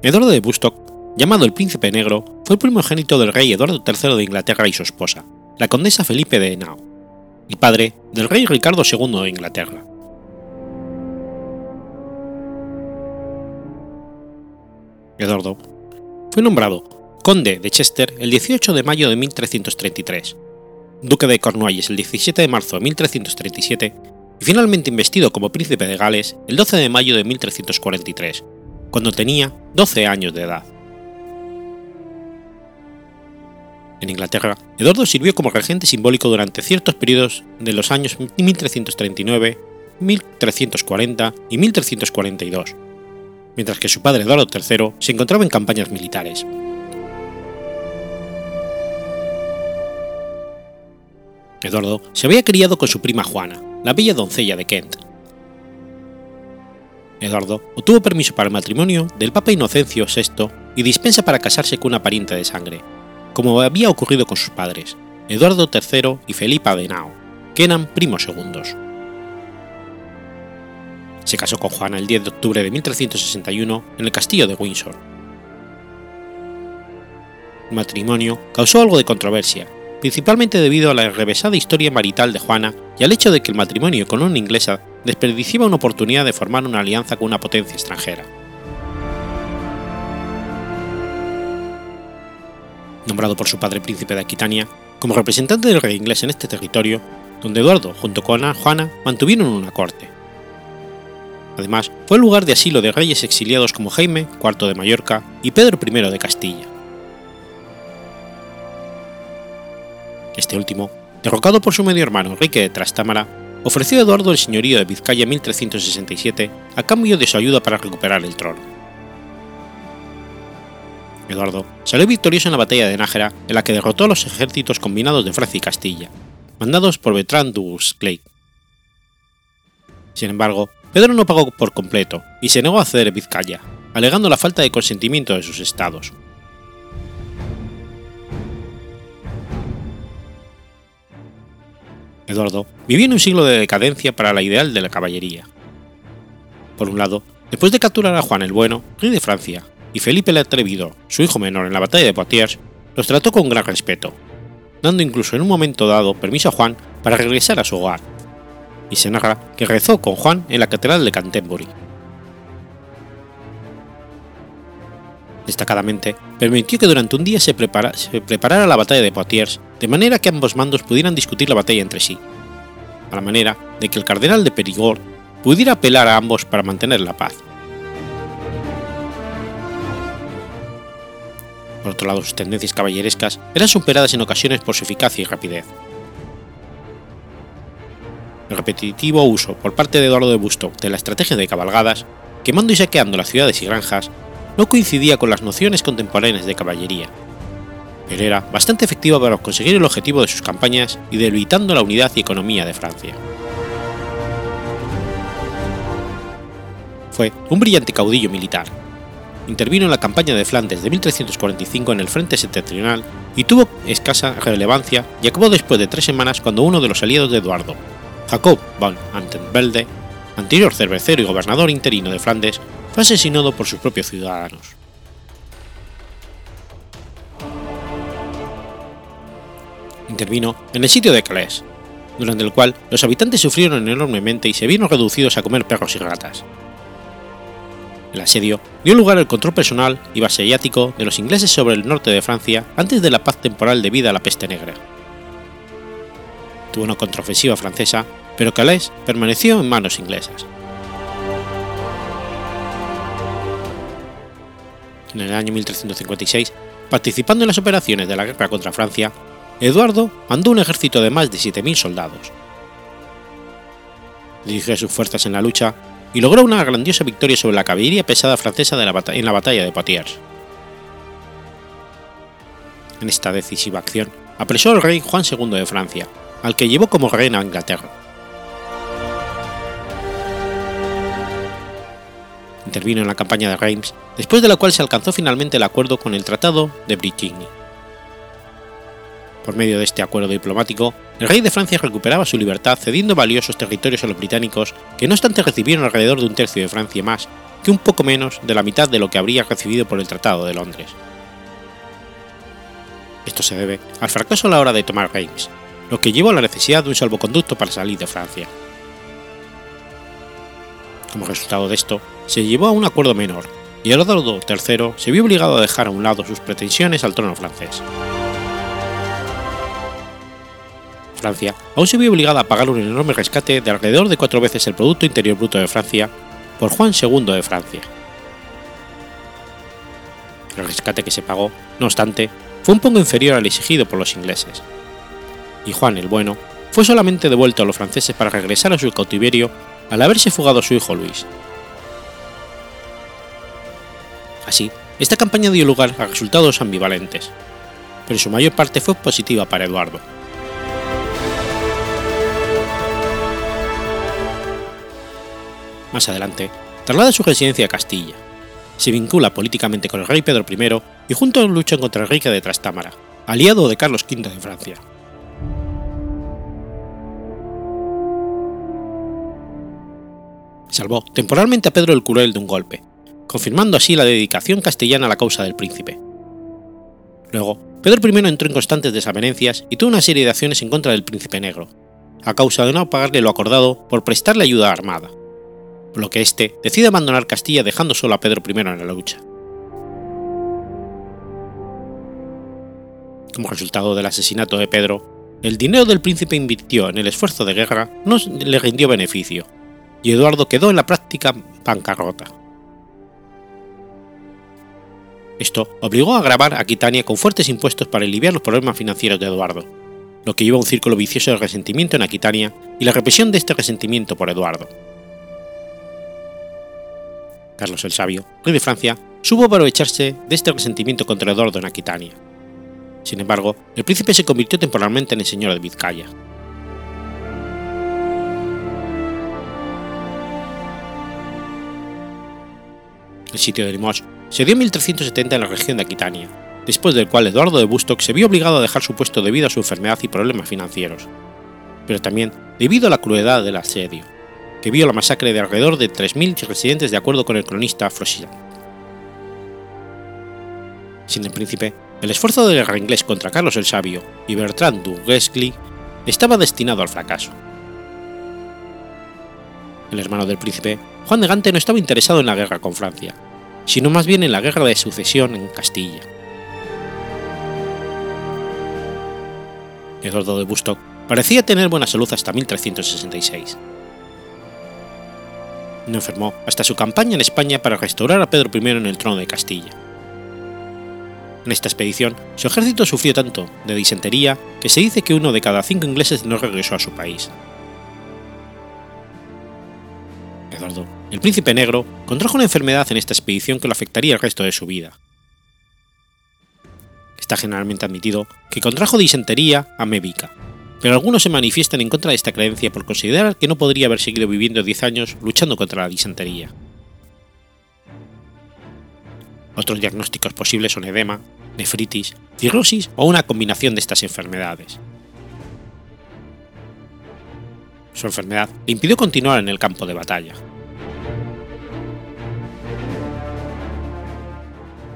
Eduardo de Bustock, llamado el Príncipe Negro, fue el primogénito del rey Eduardo III de Inglaterra y su esposa, la condesa Felipe de Henao, y padre del rey Ricardo II de Inglaterra. Eduardo fue nombrado conde de Chester el 18 de mayo de 1333 duque de Cornualles el 17 de marzo de 1337 y finalmente investido como príncipe de Gales el 12 de mayo de 1343, cuando tenía 12 años de edad. En Inglaterra, Eduardo sirvió como regente simbólico durante ciertos periodos de los años 1339, 1340 y 1342, mientras que su padre Eduardo III se encontraba en campañas militares. Eduardo se había criado con su prima Juana, la bella doncella de Kent. Eduardo obtuvo permiso para el matrimonio del Papa Inocencio VI y dispensa para casarse con una pariente de sangre, como había ocurrido con sus padres, Eduardo III y Felipa de Henao, que eran primos segundos. Se casó con Juana el 10 de octubre de 1361 en el castillo de Windsor. El matrimonio causó algo de controversia, principalmente debido a la revesada historia marital de Juana y al hecho de que el matrimonio con una inglesa desperdiciaba una oportunidad de formar una alianza con una potencia extranjera. Nombrado por su padre príncipe de Aquitania, como representante del rey inglés en este territorio, donde Eduardo junto con Juana mantuvieron una corte. Además, fue el lugar de asilo de reyes exiliados como Jaime IV de Mallorca y Pedro I de Castilla. Este último, derrocado por su medio hermano Enrique de Trastámara, ofreció a Eduardo el señorío de Vizcaya en 1367 a cambio de su ayuda para recuperar el trono. Eduardo salió victorioso en la batalla de Nájera, en la que derrotó a los ejércitos combinados de Francia y Castilla, mandados por Bertrand du Clay. Sin embargo, Pedro no pagó por completo y se negó a ceder Vizcaya, alegando la falta de consentimiento de sus estados. Eduardo vivía en un siglo de decadencia para la ideal de la caballería. Por un lado, después de capturar a Juan el Bueno, rey de Francia, y Felipe el Atrevido, su hijo menor en la batalla de Poitiers, los trató con gran respeto, dando incluso en un momento dado permiso a Juan para regresar a su hogar, y se narra que rezó con Juan en la catedral de Canterbury. Destacadamente, permitió que durante un día se, preparara la batalla de Poitiers, de manera que ambos mandos pudieran discutir la batalla entre sí, a la manera de que el cardenal de Perigord pudiera apelar a ambos para mantener la paz. Por otro lado, sus tendencias caballerescas eran superadas en ocasiones por su eficacia y rapidez. El repetitivo uso por parte de Eduardo de Busto de la estrategia de cabalgadas, quemando y saqueando las ciudades y granjas, no coincidía con las nociones contemporáneas de caballería, pero era bastante efectiva para conseguir el objetivo de sus campañas y debilitando la unidad y economía de Francia. Fue un brillante caudillo militar, intervino en la campaña de Flandes de 1345 en el frente septentrional y tuvo escasa relevancia y acabó después de tres semanas cuando uno de los aliados de Eduardo, Jacob von Antenvelde, anterior cervecero y gobernador interino de Flandes, fue asesinado por sus propios ciudadanos. Intervino en el sitio de Calais, durante el cual los habitantes sufrieron enormemente y se vieron reducidos a comer perros y ratas, el asedio dio lugar al control personal y vasallático de los ingleses sobre el norte de Francia antes de la paz temporal debida a la peste negra. Tuvo una contraofensiva francesa, pero Calais permaneció en manos inglesas. En el año 1356, participando en las operaciones de la guerra contra Francia, Eduardo mandó un ejército de más de 7.000 soldados. Dirigió sus fuerzas en la lucha y logró una grandiosa victoria sobre la caballería pesada francesa en la batalla de Poitiers. En esta decisiva acción, apresó al rey Juan II de Francia, al que llevó como reina a Inglaterra. Intervino en la campaña de Reims, después de la cual se alcanzó finalmente el acuerdo con el Tratado de Brittigny. Por medio de este acuerdo diplomático, el rey de Francia recuperaba su libertad cediendo valiosos territorios a los británicos que no obstante recibieron alrededor de un tercio de Francia más que un poco menos de la mitad de lo que habría recibido por el Tratado de Londres. Esto se debe al fracaso a la hora de tomar Reims, lo que llevó a la necesidad de un salvoconducto para salir de Francia. Como resultado de esto, se llevó a un acuerdo menor, y Eduardo III se vio obligado a dejar a un lado sus pretensiones al trono francés. Francia aún se vio obligada a pagar un enorme rescate de alrededor de cuatro veces el Producto Interior Bruto de Francia por Juan II de Francia. El rescate que se pagó, no obstante, fue un poco inferior al exigido por los ingleses, y Juan el Bueno fue solamente devuelto a los franceses para regresar a su cautiverio al haberse fugado su hijo Luis. Así, esta campaña dio lugar a resultados ambivalentes, pero su mayor parte fue positiva para Eduardo. Más adelante, traslada su residencia a Castilla. Se vincula políticamente con el rey Pedro I y juntos luchan contra Enrique de Trastámara, aliado de Carlos V de Francia. Salvó temporalmente a Pedro el Cruel de un golpe, confirmando así la dedicación castellana a la causa del príncipe. Luego, Pedro I entró en constantes desavenencias y tuvo una serie de acciones en contra del príncipe negro, a causa de no pagarle lo acordado por prestarle ayuda armada por lo que éste decide abandonar Castilla dejando solo a Pedro I en la lucha. Como resultado del asesinato de Pedro, el dinero del príncipe invirtió en el esfuerzo de guerra no le rindió beneficio, y Eduardo quedó en la práctica bancarrota. Esto obligó a agravar a Aquitania con fuertes impuestos para aliviar los problemas financieros de Eduardo, lo que llevó a un círculo vicioso de resentimiento en Aquitania y la represión de este resentimiento por Eduardo. Carlos el Sabio, rey de Francia, supo aprovecharse de este resentimiento contra Eduardo en Aquitania. Sin embargo, el príncipe se convirtió temporalmente en el señor de Vizcaya. El sitio de Limoges se dio en 1370 en la región de Aquitania, después del cual Eduardo de Bustock se vio obligado a dejar su puesto debido a su enfermedad y problemas financieros, pero también debido a la crueldad del asedio, que vio la masacre de alrededor de 3.000 residentes de acuerdo con el cronista Froissart. Sin el príncipe, el esfuerzo de guerra inglés contra Carlos el Sabio y Bertrand du Guesclin estaba destinado al fracaso. El hermano del príncipe, Juan de Gante, no estaba interesado en la guerra con Francia, sino más bien en la guerra de sucesión en Castilla. Eduardo de Bustock parecía tener buena salud hasta 1366. No enfermó hasta su campaña en España para restaurar a Pedro I en el trono de Castilla. En esta expedición, su ejército sufrió tanto de disentería que se dice que uno de cada cinco ingleses no regresó a su país. El príncipe negro, contrajo una enfermedad en esta expedición que lo afectaría el resto de su vida. Está generalmente admitido que contrajo disentería amébica, pero algunos se manifiestan en contra de esta creencia por considerar que no podría haber seguido viviendo 10 años luchando contra la disentería. Otros diagnósticos posibles son edema, nefritis, cirrosis o una combinación de estas enfermedades. Su enfermedad le impidió continuar en el campo de batalla.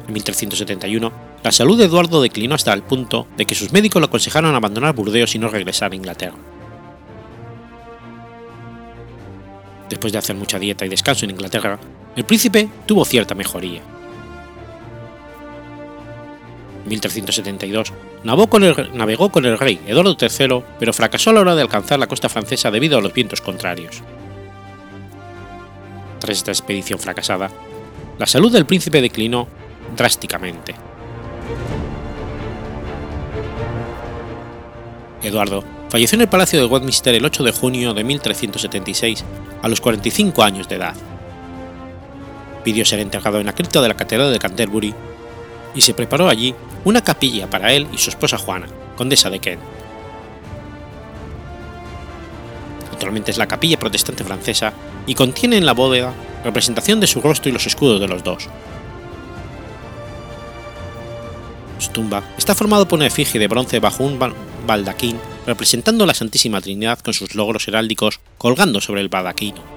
En 1371, la salud de Eduardo declinó hasta el punto de que sus médicos le aconsejaron abandonar Burdeos y no regresar a Inglaterra. Después de hacer mucha dieta y descanso en Inglaterra, el príncipe tuvo cierta mejoría. En 1372 navegó con, el, rey Eduardo III, pero fracasó a la hora de alcanzar la costa francesa debido a los vientos contrarios. Tras esta expedición fracasada, la salud del príncipe declinó drásticamente. Eduardo falleció en el Palacio de Westminster el 8 de junio de 1376, a los 45 años de edad. Pidió ser enterrado en la cripta de la Catedral de Canterbury y se preparó allí una capilla para él y su esposa Juana, condesa de Kent. Actualmente es la capilla protestante francesa y contiene en la bóveda representación de su rostro y los escudos de los dos. Su tumba está formado por una efigie de bronce bajo un baldaquín representando la Santísima Trinidad con sus logros heráldicos colgando sobre el baldaquino.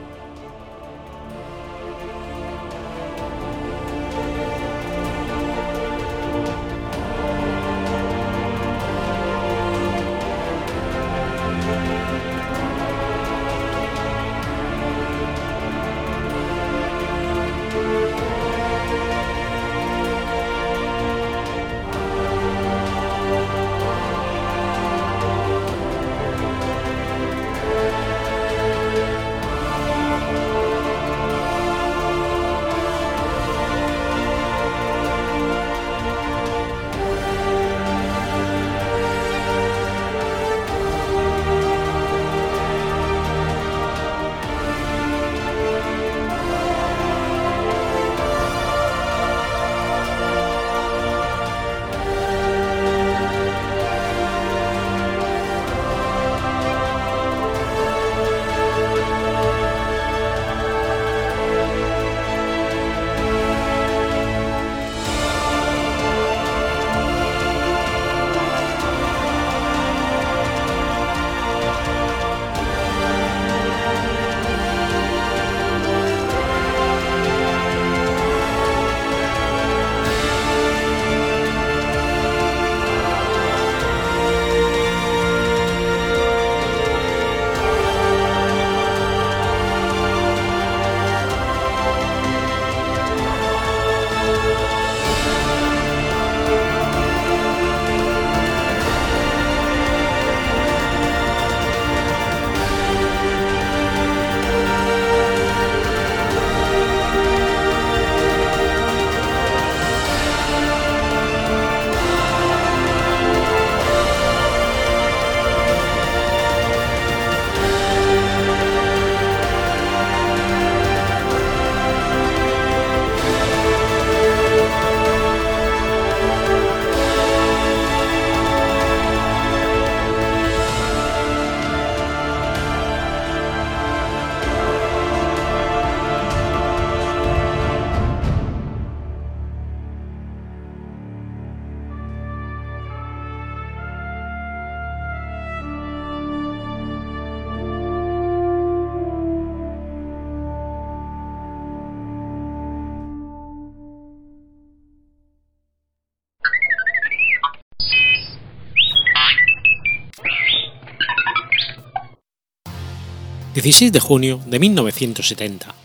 16 de junio de 1970.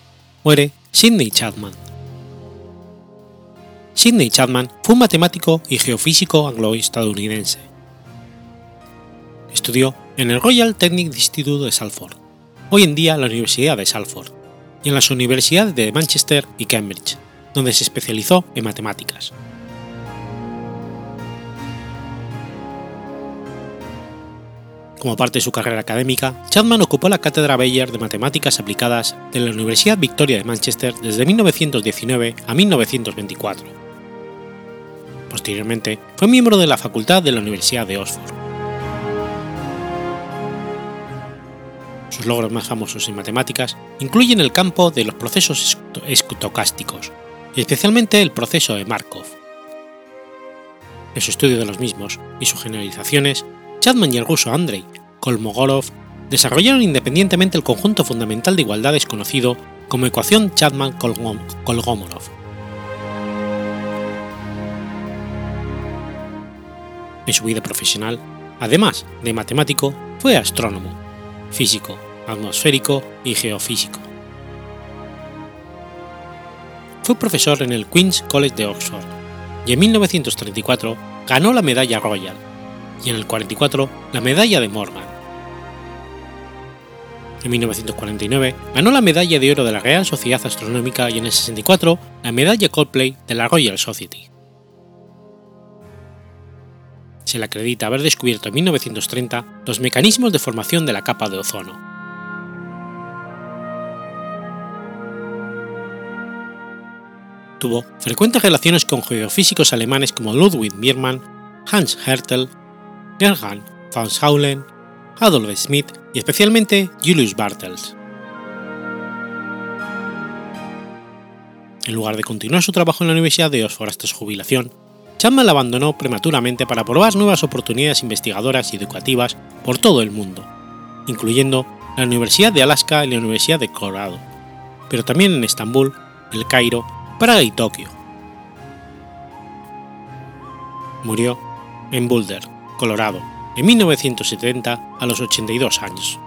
Muere Sidney Chapman. Sidney Chapman fue un matemático y geofísico anglo-estadounidense. Estudió en el Royal Technical Institute de Salford, hoy en día la Universidad de Salford, y en las universidades de Manchester y Cambridge, donde se especializó en matemáticas. Como parte de su carrera académica, Chapman ocupó la cátedra Bayer de Matemáticas Aplicadas de la Universidad Victoria de Manchester desde 1919 a 1924. Posteriormente, fue miembro de la Facultad de la Universidad de Oxford. Sus logros más famosos en matemáticas incluyen el campo de los procesos estocásticos, especialmente el proceso de Markov. En su estudio de los mismos y sus generalizaciones Chapman y el ruso Andrei Kolmogorov desarrollaron independientemente el conjunto fundamental de igualdades conocido como ecuación Chapman-Kolmogorov. En su vida profesional, además de matemático, fue astrónomo, físico, atmosférico y geofísico. Fue profesor en el Queen's College de Oxford y en 1934 ganó la medalla Royal y en el 44 la medalla de Morgan. En 1949 ganó la medalla de oro de la Real Sociedad Astronómica y en el 64 la medalla Coldplay de la Royal Society. Se le acredita haber descubierto en 1930 los mecanismos de formación de la capa de ozono. Tuvo frecuentes relaciones con geofísicos alemanes como Ludwig Biermann, Hans Hertel Gerhard von Schaulen, Adolf Schmidt y especialmente Julius Bartels. En lugar de continuar su trabajo en la Universidad de Oxford hasta su jubilación, Chapman la abandonó prematuramente para probar nuevas oportunidades investigadoras y educativas por todo el mundo, incluyendo la Universidad de Alaska y la Universidad de Colorado, pero también en Estambul, El Cairo, Praga y Tokio. Murió en Boulder, Colorado, en 1970 a los 82 años.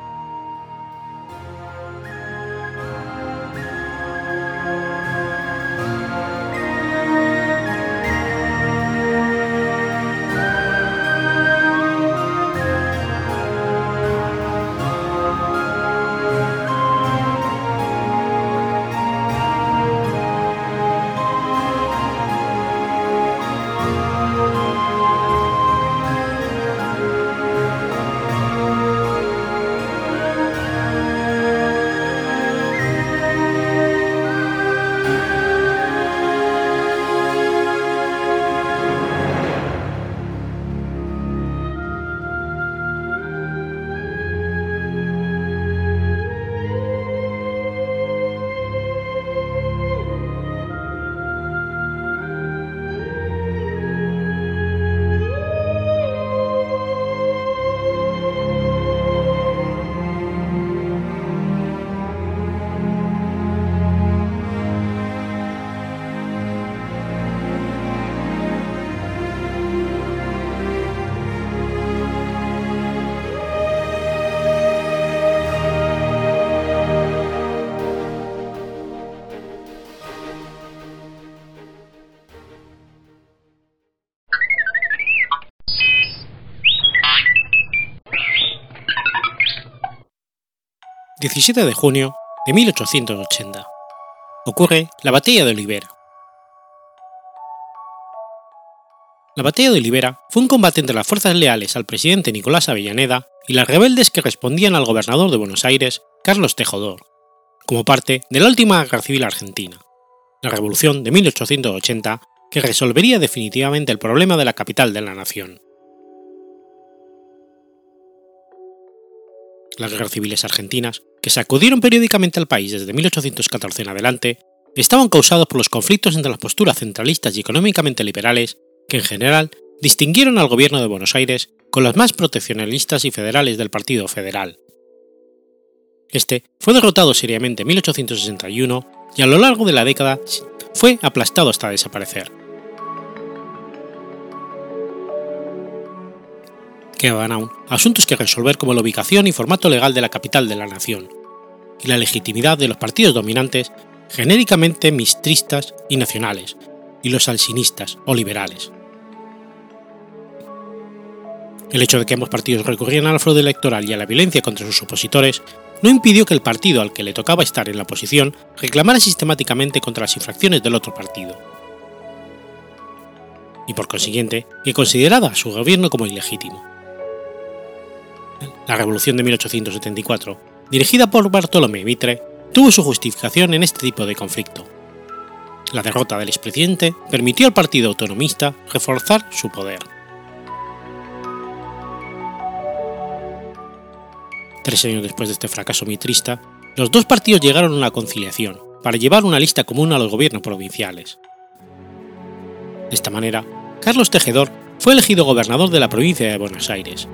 17 de junio de 1880. Ocurre la Batalla de Olivera. La Batalla de Olivera fue un combate entre las fuerzas leales al presidente Nicolás Avellaneda y las rebeldes que respondían al gobernador de Buenos Aires, Carlos Tejedor, como parte de la última guerra civil argentina, la Revolución de 1880, que resolvería definitivamente el problema de la capital de la nación. Las guerras civiles argentinas que sacudieron periódicamente al país desde 1814 en adelante, estaban causados por los conflictos entre las posturas centralistas y económicamente liberales que en general distinguieron al gobierno de Buenos Aires con las más proteccionalistas y federales del Partido Federal. Este fue derrotado seriamente en 1861 y a lo largo de la década fue aplastado hasta desaparecer. Aún asuntos que resolver como la ubicación y formato legal de la capital de la nación, y la legitimidad de los partidos dominantes genéricamente mistristas y nacionales, y los alsinistas o liberales. El hecho de que ambos partidos recurrieran al fraude electoral y a la violencia contra sus opositores no impidió que el partido al que le tocaba estar en la oposición reclamara sistemáticamente contra las infracciones del otro partido. Y por consiguiente, que consideraba a su gobierno como ilegítimo. La Revolución de 1874, dirigida por Bartolomé Mitre, tuvo su justificación en este tipo de conflicto. La derrota del expresidente permitió al Partido Autonomista reforzar su poder. Tres años después de este fracaso mitrista, los dos partidos llegaron a una conciliación para llevar una lista común a los gobiernos provinciales. De esta manera, Carlos Tejedor fue elegido gobernador de la provincia de Buenos Aires.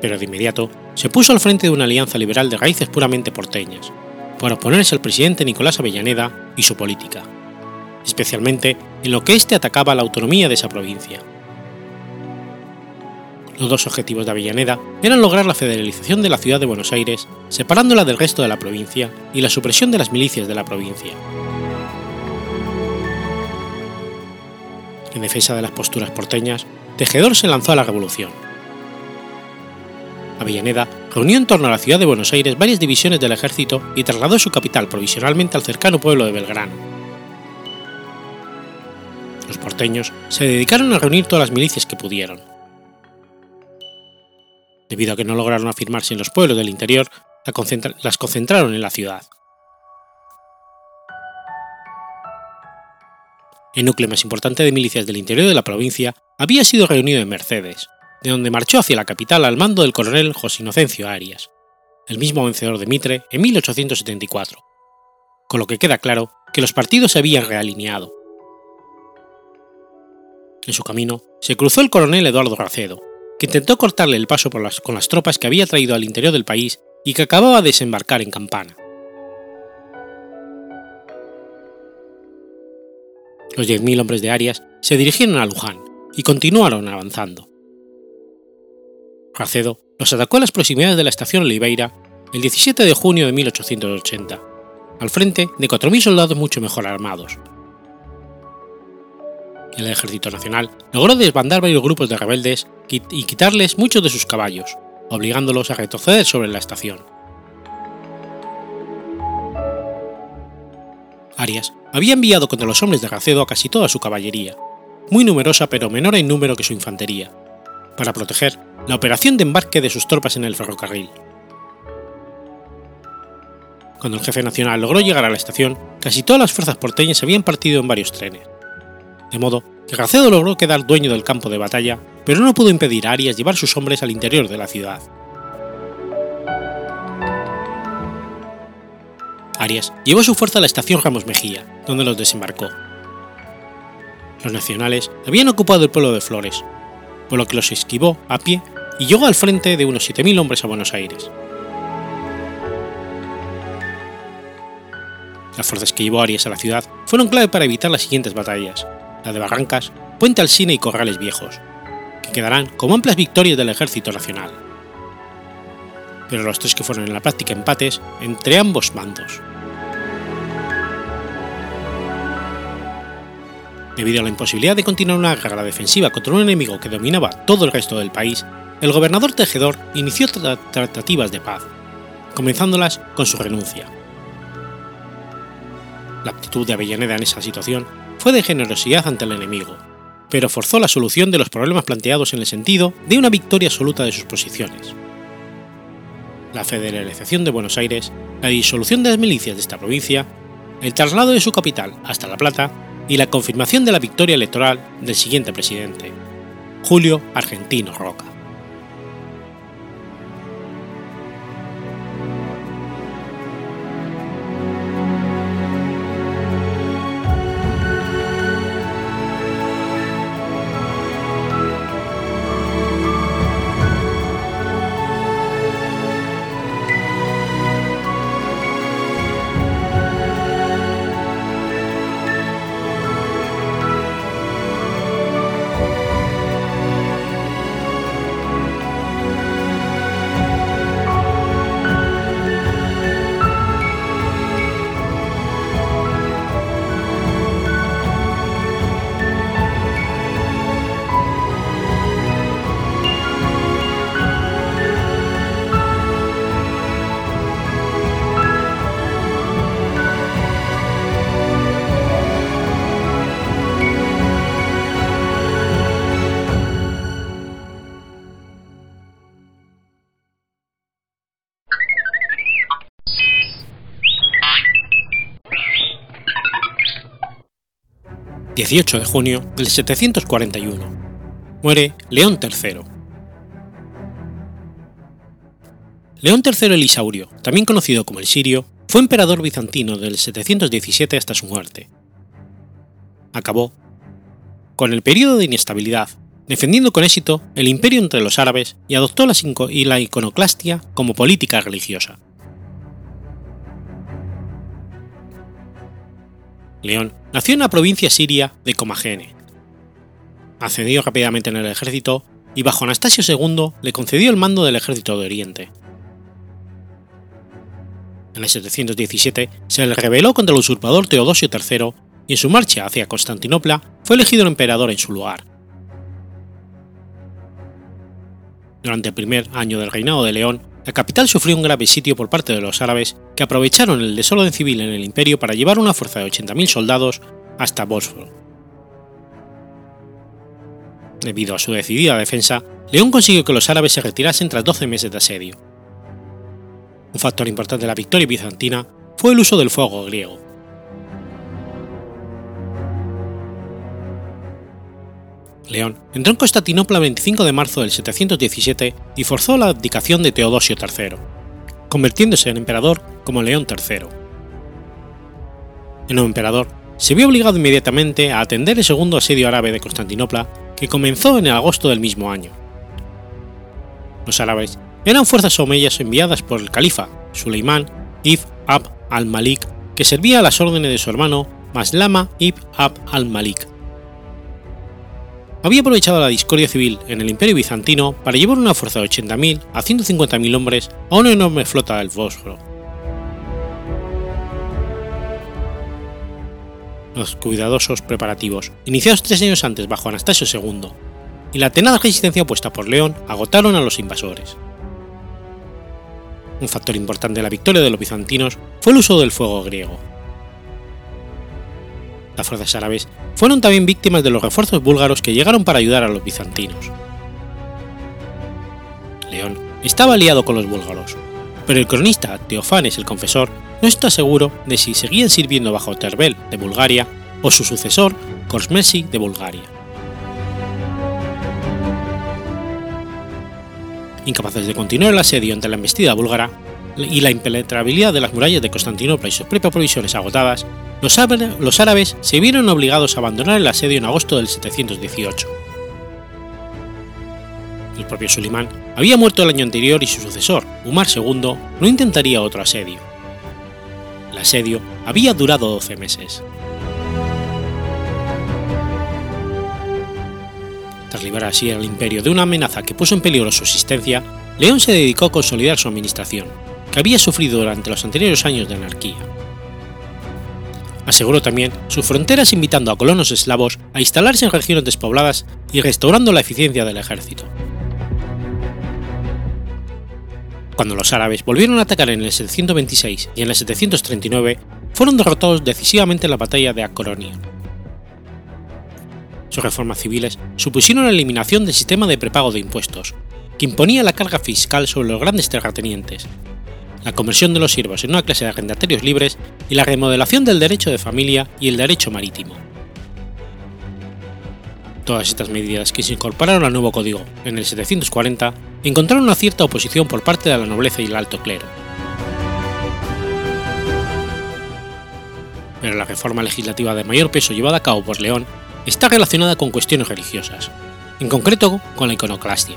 Pero de inmediato se puso al frente de una alianza liberal de raíces puramente porteñas, para oponerse al presidente Nicolás Avellaneda y su política, especialmente en lo que éste atacaba la autonomía de esa provincia. Los dos objetivos de Avellaneda eran lograr la federalización de la ciudad de Buenos Aires, separándola del resto de la provincia, y la supresión de las milicias de la provincia. En defensa de las posturas porteñas, Tejedor se lanzó a la revolución. Avellaneda reunió en torno a la ciudad de Buenos Aires varias divisiones del ejército y trasladó su capital provisionalmente al cercano pueblo de Belgrano. Los porteños se dedicaron a reunir todas las milicias que pudieron debido a que no lograron afirmarse en los pueblos del interior, las concentraron en la ciudad. El núcleo más importante de milicias del interior de la provincia había sido reunido en Mercedes, de donde marchó hacia la capital al mando del coronel José Inocencio Arias, el mismo vencedor de Mitre en 1874, con lo que queda claro que los partidos se habían realineado. En su camino se cruzó el coronel Eduardo Racedo, que intentó cortarle el paso con las tropas que había traído al interior del país y que acababa de desembarcar en Campana. Los 10.000 hombres de Arias se dirigieron a Luján y continuaron avanzando. Racedo los atacó a las proximidades de la estación Oliveira el 17 de junio de 1880, al frente de 4.000 soldados mucho mejor armados, el ejército nacional logró desbandar varios grupos de rebeldes y quitarles muchos de sus caballos, obligándolos a retroceder sobre la estación. Arias había enviado contra los hombres de Racedo a casi toda su caballería, muy numerosa pero menor en número que su infantería, para proteger la operación de embarque de sus tropas en el ferrocarril. Cuando el jefe nacional logró llegar a la estación, casi todas las fuerzas porteñas se habían partido en varios trenes de modo que Racedo logró quedar dueño del campo de batalla, pero no pudo impedir a Arias llevar sus hombres al interior de la ciudad. Arias llevó su fuerza a la estación Ramos Mejía, donde los desembarcó. Los nacionales habían ocupado el pueblo de Flores, por lo que los esquivó a pie y llegó al frente de unos 7.000 hombres a Buenos Aires. Las fuerzas que llevó Arias a la ciudad fueron clave para evitar las siguientes batallas, la de Barrancas, Puente Alsina y Corrales Viejos, que quedarán como amplias victorias del Ejército Nacional. Pero los tres que fueron en la práctica empates entre ambos bandos. Debido a la imposibilidad de continuar una guerra defensiva contra un enemigo que dominaba todo el resto del país, el gobernador Tejedor inició tratativas de paz, comenzándolas con su renuncia. La actitud de Avellaneda en esa situación fue de generosidad ante el enemigo, pero forzó la solución de los problemas planteados en el sentido de una victoria absoluta de sus posiciones. La federalización de Buenos Aires, la disolución de las milicias de esta provincia, el traslado de su capital hasta La Plata y la confirmación de la victoria electoral del siguiente presidente, Julio Argentino Roca. 18 de junio del 741. Muere León III. León III el Isaurio, también conocido como el Sirio, fue emperador bizantino del 717 hasta su muerte. Acabó con el periodo de inestabilidad, defendiendo con éxito el imperio entre los árabes y adoptó la, la iconoclastia como política religiosa. León nació en la provincia siria de Comagene. Ascendió rápidamente en el ejército y bajo Anastasio II le concedió el mando del ejército de Oriente. En el 717 se le rebeló contra el usurpador Teodosio III y en su marcha hacia Constantinopla fue elegido emperador en su lugar. Durante el primer año del reinado de León, la capital sufrió un grave sitio por parte de los árabes que aprovecharon el desorden civil en el imperio para llevar una fuerza de 80.000 soldados hasta Bósforo. Debido a su decidida defensa, León consiguió que los árabes se retirasen tras 12 meses de asedio. Un factor importante de la victoria bizantina fue el uso del fuego griego. León entró en Constantinopla el 25 de marzo del 717 y forzó la abdicación de Teodosio III, convirtiéndose en emperador como León III. El nuevo emperador se vio obligado inmediatamente a atender el segundo asedio árabe de Constantinopla, que comenzó en agosto del mismo año. Los árabes eran fuerzas omeyas enviadas por el califa Suleimán ibn Ab al-Malik, que servía a las órdenes de su hermano Maslama ibn Ab al-Malik había aprovechado la discordia civil en el Imperio bizantino para llevar una fuerza de 80.000 a 150.000 hombres a una enorme flota del Bósforo. Los cuidadosos preparativos, iniciados tres años antes bajo Anastasio II, y la tenaz resistencia opuesta por León agotaron a los invasores. Un factor importante de la victoria de los bizantinos fue el uso del fuego griego. Las fuerzas árabes fueron también víctimas de los refuerzos búlgaros que llegaron para ayudar a los bizantinos. León estaba aliado con los búlgaros, pero el cronista Teofanes el Confesor no está seguro de si seguían sirviendo bajo Terbel de Bulgaria o su sucesor Korsmesi de Bulgaria. Incapaces de continuar el asedio ante la embestida búlgara y la impenetrabilidad de las murallas de Constantinopla y sus propias provisiones agotadas, los árabes se vieron obligados a abandonar el asedio en agosto del 718. El propio Sulimán había muerto el año anterior y su sucesor, Umar II, no intentaría otro asedio. El asedio había durado 12 meses. Tras liberar así al imperio de una amenaza que puso en peligro su existencia, León se dedicó a consolidar su administración, que había sufrido durante los anteriores años de anarquía aseguró también sus fronteras invitando a colonos eslavos a instalarse en regiones despobladas y restaurando la eficiencia del ejército. Cuando los árabes volvieron a atacar en el 726 y en el 739, fueron derrotados decisivamente en la batalla de Acoronia. Sus reformas civiles supusieron la eliminación del sistema de prepago de impuestos, que imponía la carga fiscal sobre los grandes terratenientes, la conversión de los siervos en una clase de arrendatarios libres y la remodelación del derecho de familia y el derecho marítimo. Todas estas medidas que se incorporaron al nuevo código en el 740 encontraron una cierta oposición por parte de la nobleza y el alto clero. Pero la reforma legislativa de mayor peso llevada a cabo por León está relacionada con cuestiones religiosas, en concreto con la iconoclastia.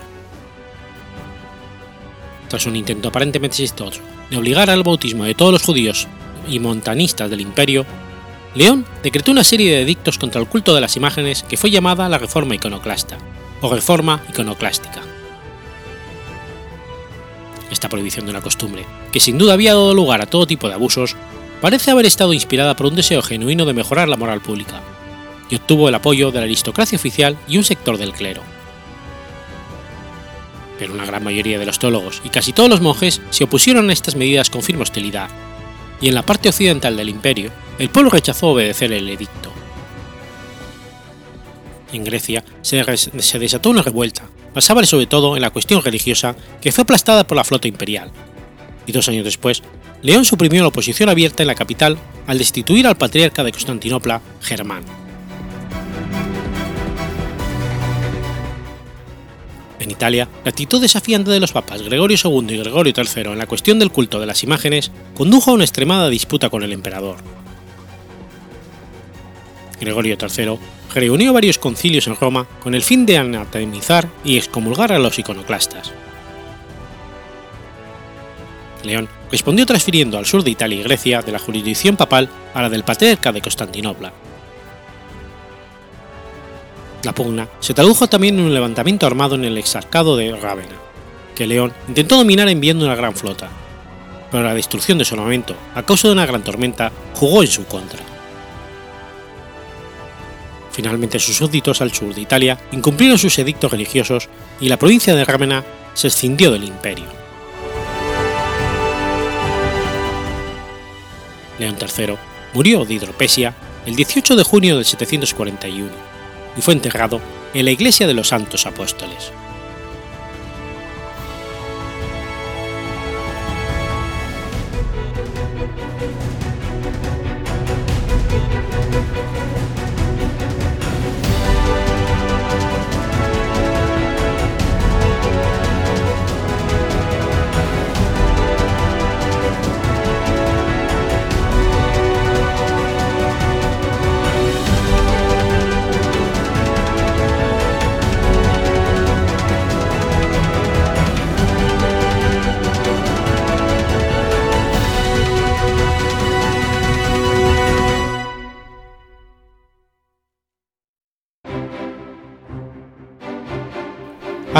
Tras un intento aparentemente exitoso de obligar al bautismo de todos los judíos y montanistas del imperio, León decretó una serie de edictos contra el culto de las imágenes que fue llamada la Reforma Iconoclasta, o Reforma Iconoclástica. Esta prohibición de una costumbre, que sin duda había dado lugar a todo tipo de abusos, parece haber estado inspirada por un deseo genuino de mejorar la moral pública, y obtuvo el apoyo de la aristocracia oficial y un sector del clero pero una gran mayoría de los teólogos y casi todos los monjes se opusieron a estas medidas con firme hostilidad, y en la parte occidental del imperio el pueblo rechazó obedecer el edicto. En Grecia se, desató una revuelta, basada sobre todo en la cuestión religiosa, que fue aplastada por la flota imperial, y dos años después, León suprimió la oposición abierta en la capital al destituir al patriarca de Constantinopla, Germán. En Italia, la actitud desafiante de los papas Gregorio II y Gregorio III en la cuestión del culto de las imágenes condujo a una extremada disputa con el emperador. Gregorio III reunió varios concilios en Roma con el fin de anatemizar y excomulgar a los iconoclastas. León respondió transfiriendo al sur de Italia y Grecia de la jurisdicción papal a la del patriarca de Constantinopla. La pugna se tradujo también en un levantamiento armado en el exarcado de Rávena, que León intentó dominar enviando una gran flota, pero la destrucción de su armamento a causa de una gran tormenta jugó en su contra. Finalmente sus súbditos al sur de Italia incumplieron sus edictos religiosos y la provincia de Rávena se escindió del imperio. León III murió de hidropesia el 18 de junio de 741 y fue enterrado en la iglesia de los Santos Apóstoles.